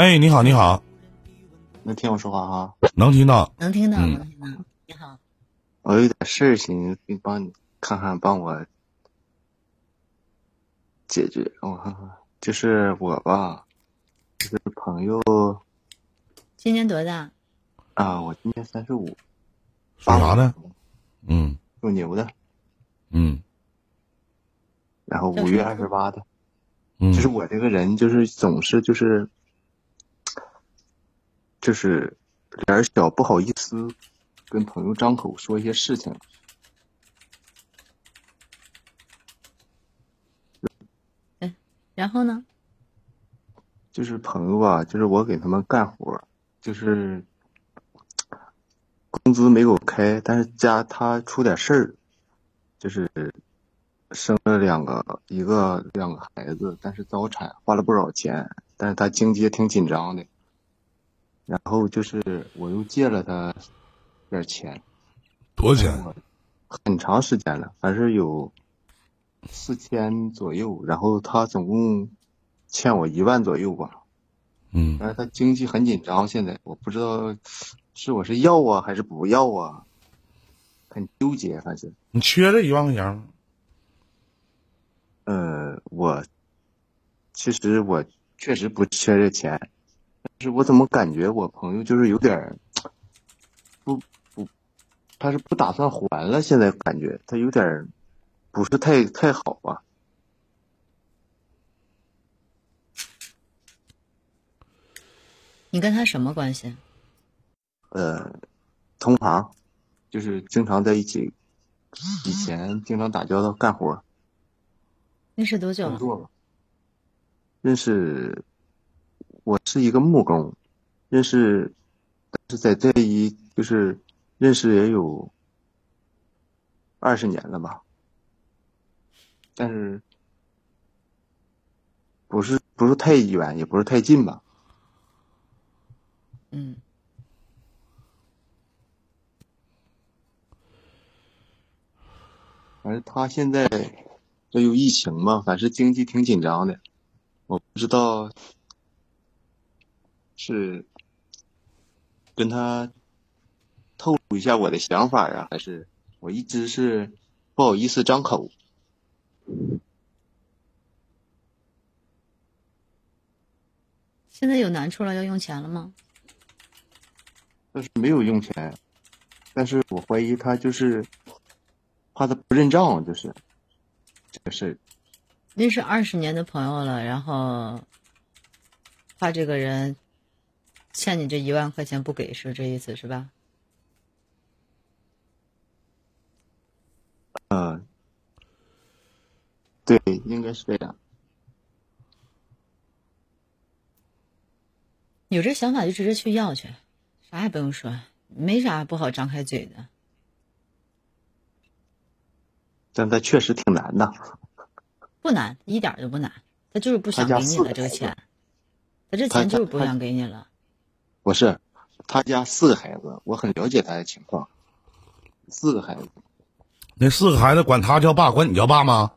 哎，你好，你好，能听我说话哈？能听到。能听到，嗯能听到。你好，我有点事儿，寻思给帮你看看，帮我解决。我看看，就是我吧，就是朋友今年多大？啊，我今年三十五，属啥的？嗯属牛的，嗯然后五月二十八的。嗯，就是我这个人，就是总是就是就是脸儿小，不好意思跟朋友张口说一些事情。然后呢？就是朋友吧，就是我给他们干活，就是工资没给我开，但是家他出点事儿，就是生了两个，一个两个孩子，但是早产花了不少钱，但是他经济也挺紧张的。然后就是我又借了他点儿钱，多少钱？很长时间了，还是有四千左右，然后他总共欠我一万左右吧。嗯但是他经济很紧张，现在我不知道是我是要啊还是不要啊，很纠结。反正，你缺这一万块钱吗？呃，我其实我确实不缺这钱，但是我怎么感觉我朋友就是有点儿不不，他是不打算还了，现在感觉他有点儿不是太太好啊。你跟他什么关系？呃，同行，就是经常在一起，以前经常打交道干活。认识多久。认识，我是一个木工，认识，但是在这一就是认识也有二十年了吧，但是不是不是太远，也不是太近吧。嗯，反正他现在这有疫情嘛，反正经济挺紧张的，我不知道是跟他透露一下我的想法啊，还是我一直是不好意思张口。现在有难处了，要用钱了吗？但是没有用钱，但是我怀疑他就是怕他不认账，就是这个事儿。认识二十年的朋友了，然后怕这个人欠你这一万块钱不给，是这意思是吧？嗯，对，应该是这样。有这想法就直接去要去，啥也不用说，没啥不好张开嘴的。但他确实挺难的。不难，一点儿都不难，他就是不想给你了这个钱，他这钱就是不想给你了。不是，他家四个孩子，我很了解他的情况。四个孩子，那四个孩子管他叫爸，管你叫爸吗？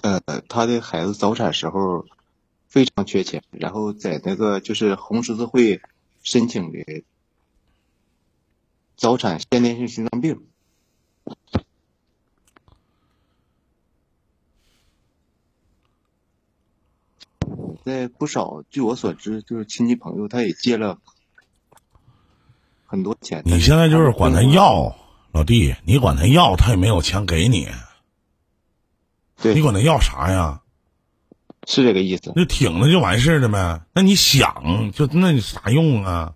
呃，他的孩子早产时候非常缺钱，然后在那个就是红十字会申请的早产先天性心脏病。在不少，据我所知，就是亲戚朋友，他也借了很多钱。你现在就是管他要，老弟，你管他要，他也没有钱给你，对，你管他要啥呀？是这个意思。那挺着就完事儿了呗。那你想，就那你啥用啊？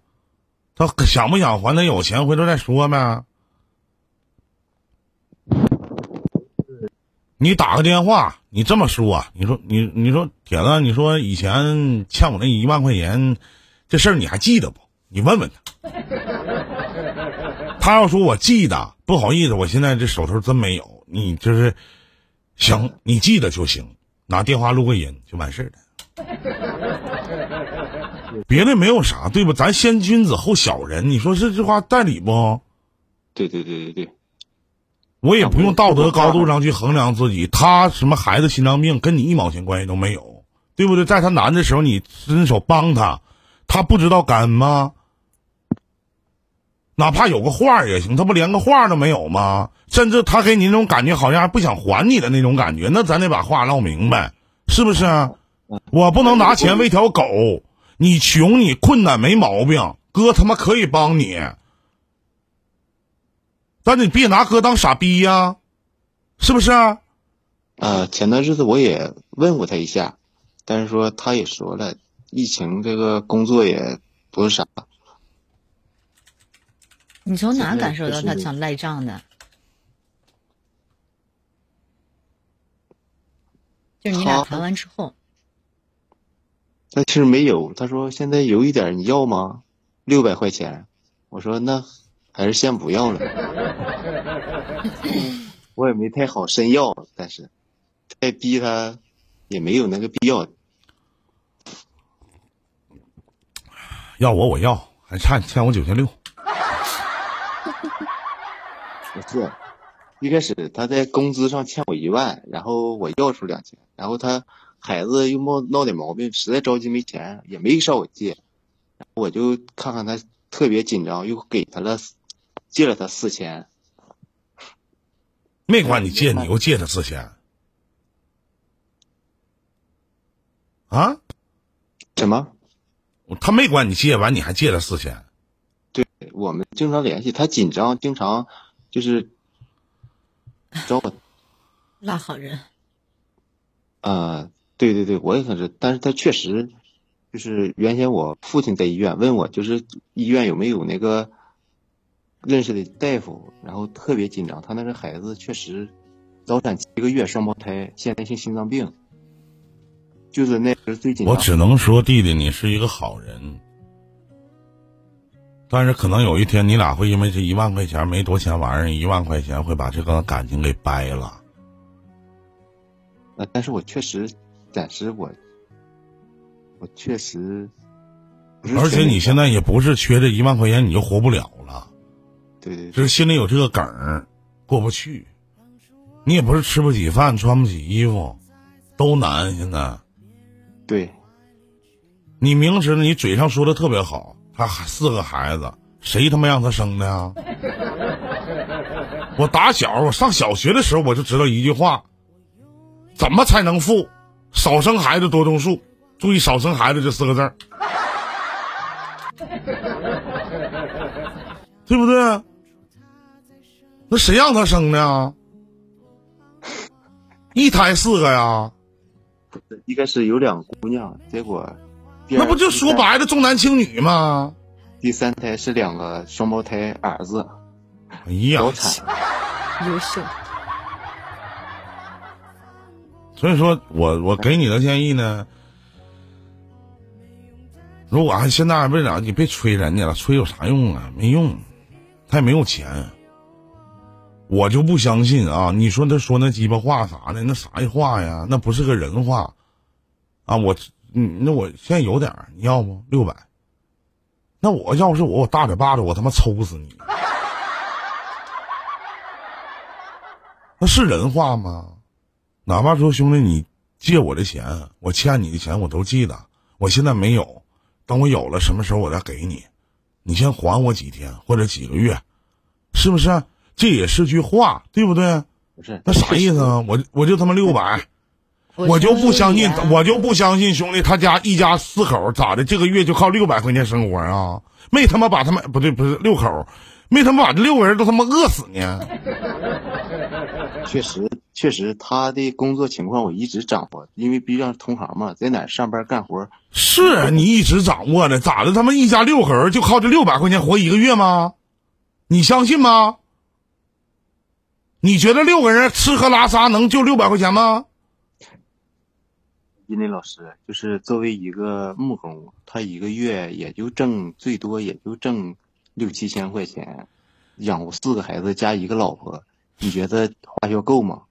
他想不想还？他有钱回头再说呗。你打个电话，你这么说，你说你你说铁子，你说以前欠我那一万块钱，这事儿你还记得不？你问问他。他要说我记得，不好意思，我现在这手头真没有。你就是行，你记得就行，拿电话录个音就完事儿了。别的没有啥，对不？咱先君子后小人，你说这句话带理不？对对对对对，我也不用道德高度上去衡量自己。他什么孩子心脏病跟你一毛钱关系都没有，对不对？在他难的时候，你伸手帮他，他不知道感恩吗？哪怕有个话也行，他不连个话都没有吗？甚至他给你那种感觉，好像还不想还你的那种感觉，那咱得把话唠明白，是不是？我不能拿钱喂条狗，你穷你困难没毛病，哥他妈可以帮你，但你别拿哥当傻逼呀，是不是？呃，前段日子我也问过他一下，但是说他也说了，疫情这个工作也不是啥。你从哪感受到他想赖账的？就是你俩谈完之后，他其实没有，他说现在有一点你要吗？六百块钱，我说那还是先不要了。我也没太好深要，但是再逼他也没有那个必要。要我我要，还差你欠我九千六。不是，一开始他在工资上欠我一万，然后我要出两千，然后他孩子又闹闹点毛病，实在着急没钱，也没找我借，然后我就看看他特别紧张，又给他了，借了他四千。没管你借，你又借他四千啊？什么？他没管你借完，你还借他四千？对我们经常联系，他紧张，经常就是找我。拉好人。啊、对对对，我也算是，但是他确实就是原先我父亲在医院问我，就是医院有没有那个认识的大夫，然后特别紧张，他那个孩子确实早产七个月，双胞胎，先天性心脏病，就是那时候最紧张。我只能说，弟弟，你是一个好人，但是可能有一天你俩会因为这一万块钱没多钱玩意儿，一万块钱会把这个感情给掰了。呃，但是我确实暂时我我确实而且你现在也不是缺这一万块钱你就活不了了，对对就是心里有这个梗儿过不去。你也不是吃不起饭、穿不起衣服，都难。现在对你明知你嘴上说的特别好，他四个孩子，谁他妈让他生的呀？我打小我上小学的时候我就知道一句话：怎么才能富？少生孩子，多种树。注意“少生孩子”这四个字儿，对不对？那谁让他生的呀？一胎四个呀？一开始有两个姑娘，结果那不就说白了重男轻女吗？第三胎是两个双胞胎儿子，哎呀早，产。优秀。所以说我我给你的建议呢，如果还现在还不长，你别催人家了，催有啥用啊？没用，他也没有钱。我就不相信啊！你说他说那鸡巴话啥的，那啥话呀？那不是个人话啊！我，嗯，那我现在有点，你要不六百？那我要是我，我大嘴巴子，我他妈抽死你！那是人话吗？哪怕说兄弟，你借我的钱，我欠你的钱我都记得，我现在没有，等我有了，什么时候我再给你，你先还我几天或者几个月，是不是？这也是句话，对不对？不是那啥意思啊？我我就他妈六百，我就不相信，我就不相信兄弟他家一家四口咋的，这个月就靠六百块钱生活啊？没他妈把他们不对，不是六口，没他妈把这六个人都他妈饿死呢？确实确实他的工作情况我一直掌握，因为毕竟是同行嘛，在哪上班干活，是啊你一直掌握的，咋的？他妈一家六口人就靠这六百块钱活一个月吗？你相信吗？你觉得六个人吃喝拉撒能就六百块钱吗？殷磊老师就是作为一个木工，他一个月也就挣最多也就挣六七千块钱，养活四个孩子加一个老婆，你觉得花销够吗？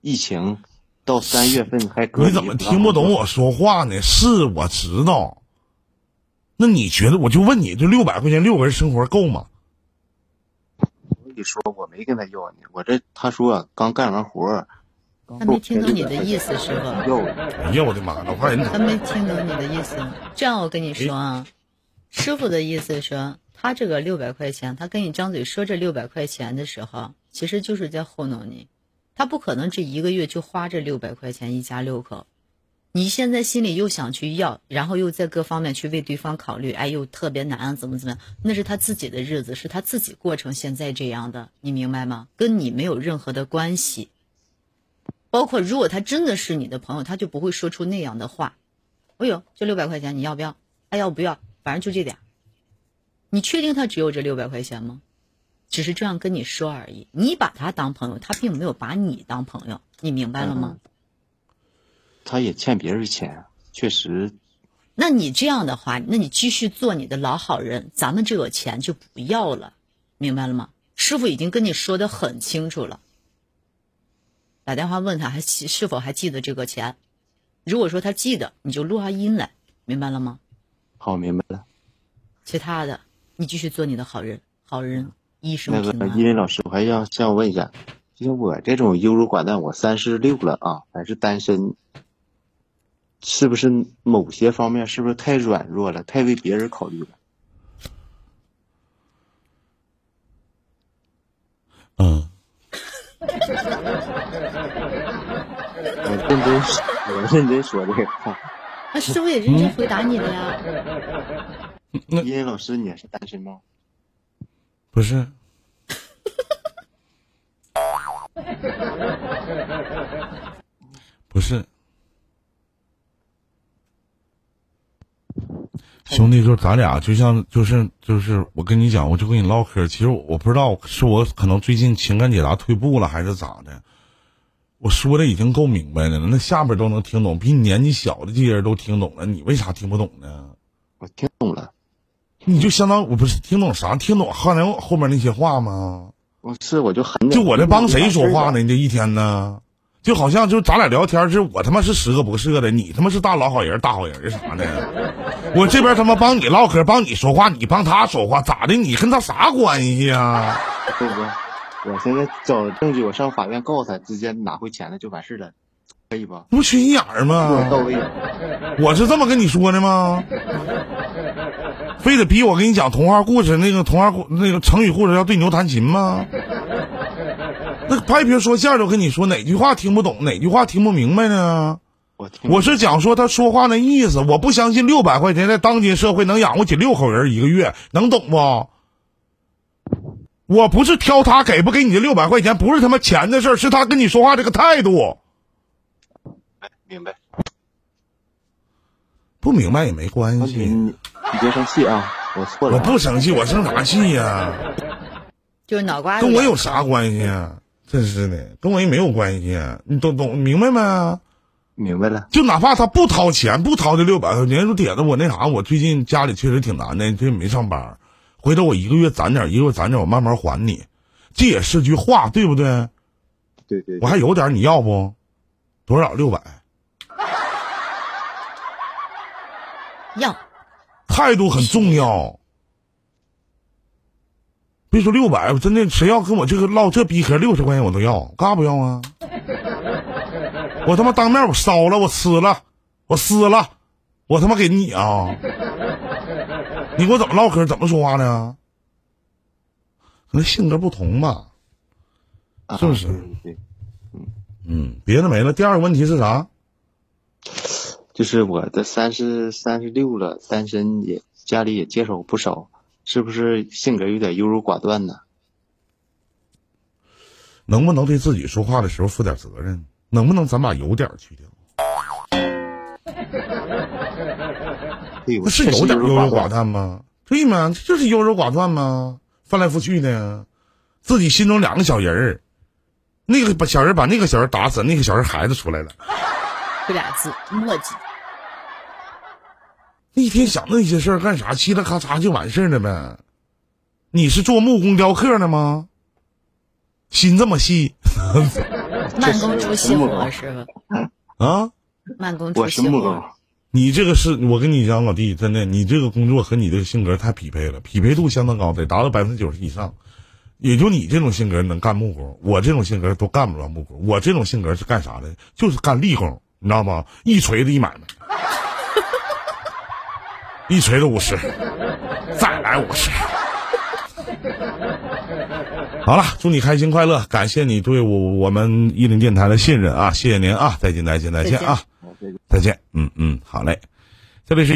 疫情到三月份还隔离你怎么听不懂我说话呢？是我知道。那你觉得？我就问你，这六百块钱六个人生活够吗？你说，我没跟他要呢。我这他说刚干完活儿，他没听懂你的意思，师傅。又哎呀，我的妈，老怕人他没听懂你的意思。这样我跟你说啊，师傅的意思是，他这个六百块钱，他跟你张嘴说这六百块钱的时候，其实就是在糊弄你。他不可能这一个月就花这六百块钱一家六口。你现在心里又想去要，然后又在各方面去为对方考虑，哎呦特别难啊，怎么怎么样？那是他自己的日子，是他自己过成现在这样的，你明白吗？跟你没有任何的关系。包括如果他真的是你的朋友，他就不会说出那样的话。哎呦，这六百块钱你要不要？哎要不要？反正就这点。你确定他只有这六百块钱吗？只是这样跟你说而已。你把他当朋友，他并没有把你当朋友，你明白了吗？他也欠别人钱，确实。那你这样的话，那你继续做你的老好人，咱们这个钱就不要了，明白了吗？师傅已经跟你说的很清楚了。打电话问他还记是否还记得这个钱，如果说他记得，你就录下音来，明白了吗？好，明白了。其他的，你继续做你的好人，好人一生那个。依林老师，我还要想问一下，就像我这种优柔寡断，我三十六了啊，还是单身，是不是某些方面是不是太软弱了，太为别人考虑了？嗯，我认真，我认真说这个话。那师傅也认真回答你了呀。那依林老师，你也是单身吗？不是，不是，兄弟，就是咱俩，就像就是就是，我跟你讲，我就跟你唠嗑。其实我不知道是我可能最近情感解答退步了，还是咋的。我说的已经够明白了，那下边都能听懂，比你年纪小的这些人都听懂了，你为啥听不懂呢？我听懂了，你就相当我不是听懂啥？听懂后来后面那些话吗？不是我就很就我这帮谁说话呢？？你这一天呢？就好像就咱俩聊天，是我他妈是十恶不赦的，你他妈是大老好人、大好人啥的。我这边他妈帮你唠嗑，帮你说话，你帮他说话，咋的？你跟他啥关系呀？不不，我现在找证据，我上法院告他，直接拿回钱了就完事了，可以吧？不缺心眼儿吗到吗？位。我是这么跟你说的吗？非得逼我给你讲童话故事，那个童话故那个成语故事要对牛弹琴吗？那拍皮说相声，我跟你说哪句话听不懂，哪句话听不明白呢？我我是讲说他说话那意思，我不相信六百块钱在当今社会能养活起六口人一个月，能懂不？我不是挑他给不给你这六百块钱，不是他妈钱的事儿，是他跟你说话这个态度。明白。不明白也没关系，你你别生气啊，我错了我。不生气，我生啥气呀、就是脑瓜子跟我有啥关系啊？真是的，跟我也没有关系、啊，你懂懂明白没？明白了。就哪怕他不掏钱，不掏这六百块钱，说铁子我那啥，我最近家里确实挺难的，这没上班，回头我一个月攒点，一个月攒点，我慢慢还你。这也是句话，对不对？对对，我还有点，你要不？多少？六百。要态度很重要。别说六百，真的，谁要跟我这个唠这逼嗑，六十块钱我都要，干啥不要啊？我他妈当面我烧了，我吃了，我撕了，我他妈给你啊！你给我怎么唠嗑，怎么说话呢？可能性格不同吧。啊是不是嗯，别的没了。第二个问题是啥？就是我的三十三十六了，单身也家里也介绍不少，是不是性格有点优柔寡断呢？能不能对自己说话的时候负点责任？能不能咱把有点儿去掉？那是有点优柔寡断。断吗？对吗？这就是优柔寡断吗？翻来覆去的，自己心中两个小人儿，那个把小人把那个小人打死，那个小人孩子出来了，这俩字墨迹。一天想那些事儿干啥？嘁哩咔嚓就完事儿了呗。你是做木工雕刻的吗？心这么细 慢工出细活，木工师傅，啊？慢工出细活。，你这个是我跟你讲，老弟，真的，你这个工作和你这个性格太匹配了，匹配度相当高，得达到百分之九十以上。也就你这种性格能干木工，我这种性格都干不了木工。我这种性格是干啥的？就是干力工，你知道吗？一锤子一买卖，一锤子五十，再来五十。好了，祝你开心快乐，感谢你对我我们一零电台的信任啊！谢谢您啊！再见，再见，再见啊！再见，嗯嗯，好嘞，这里是。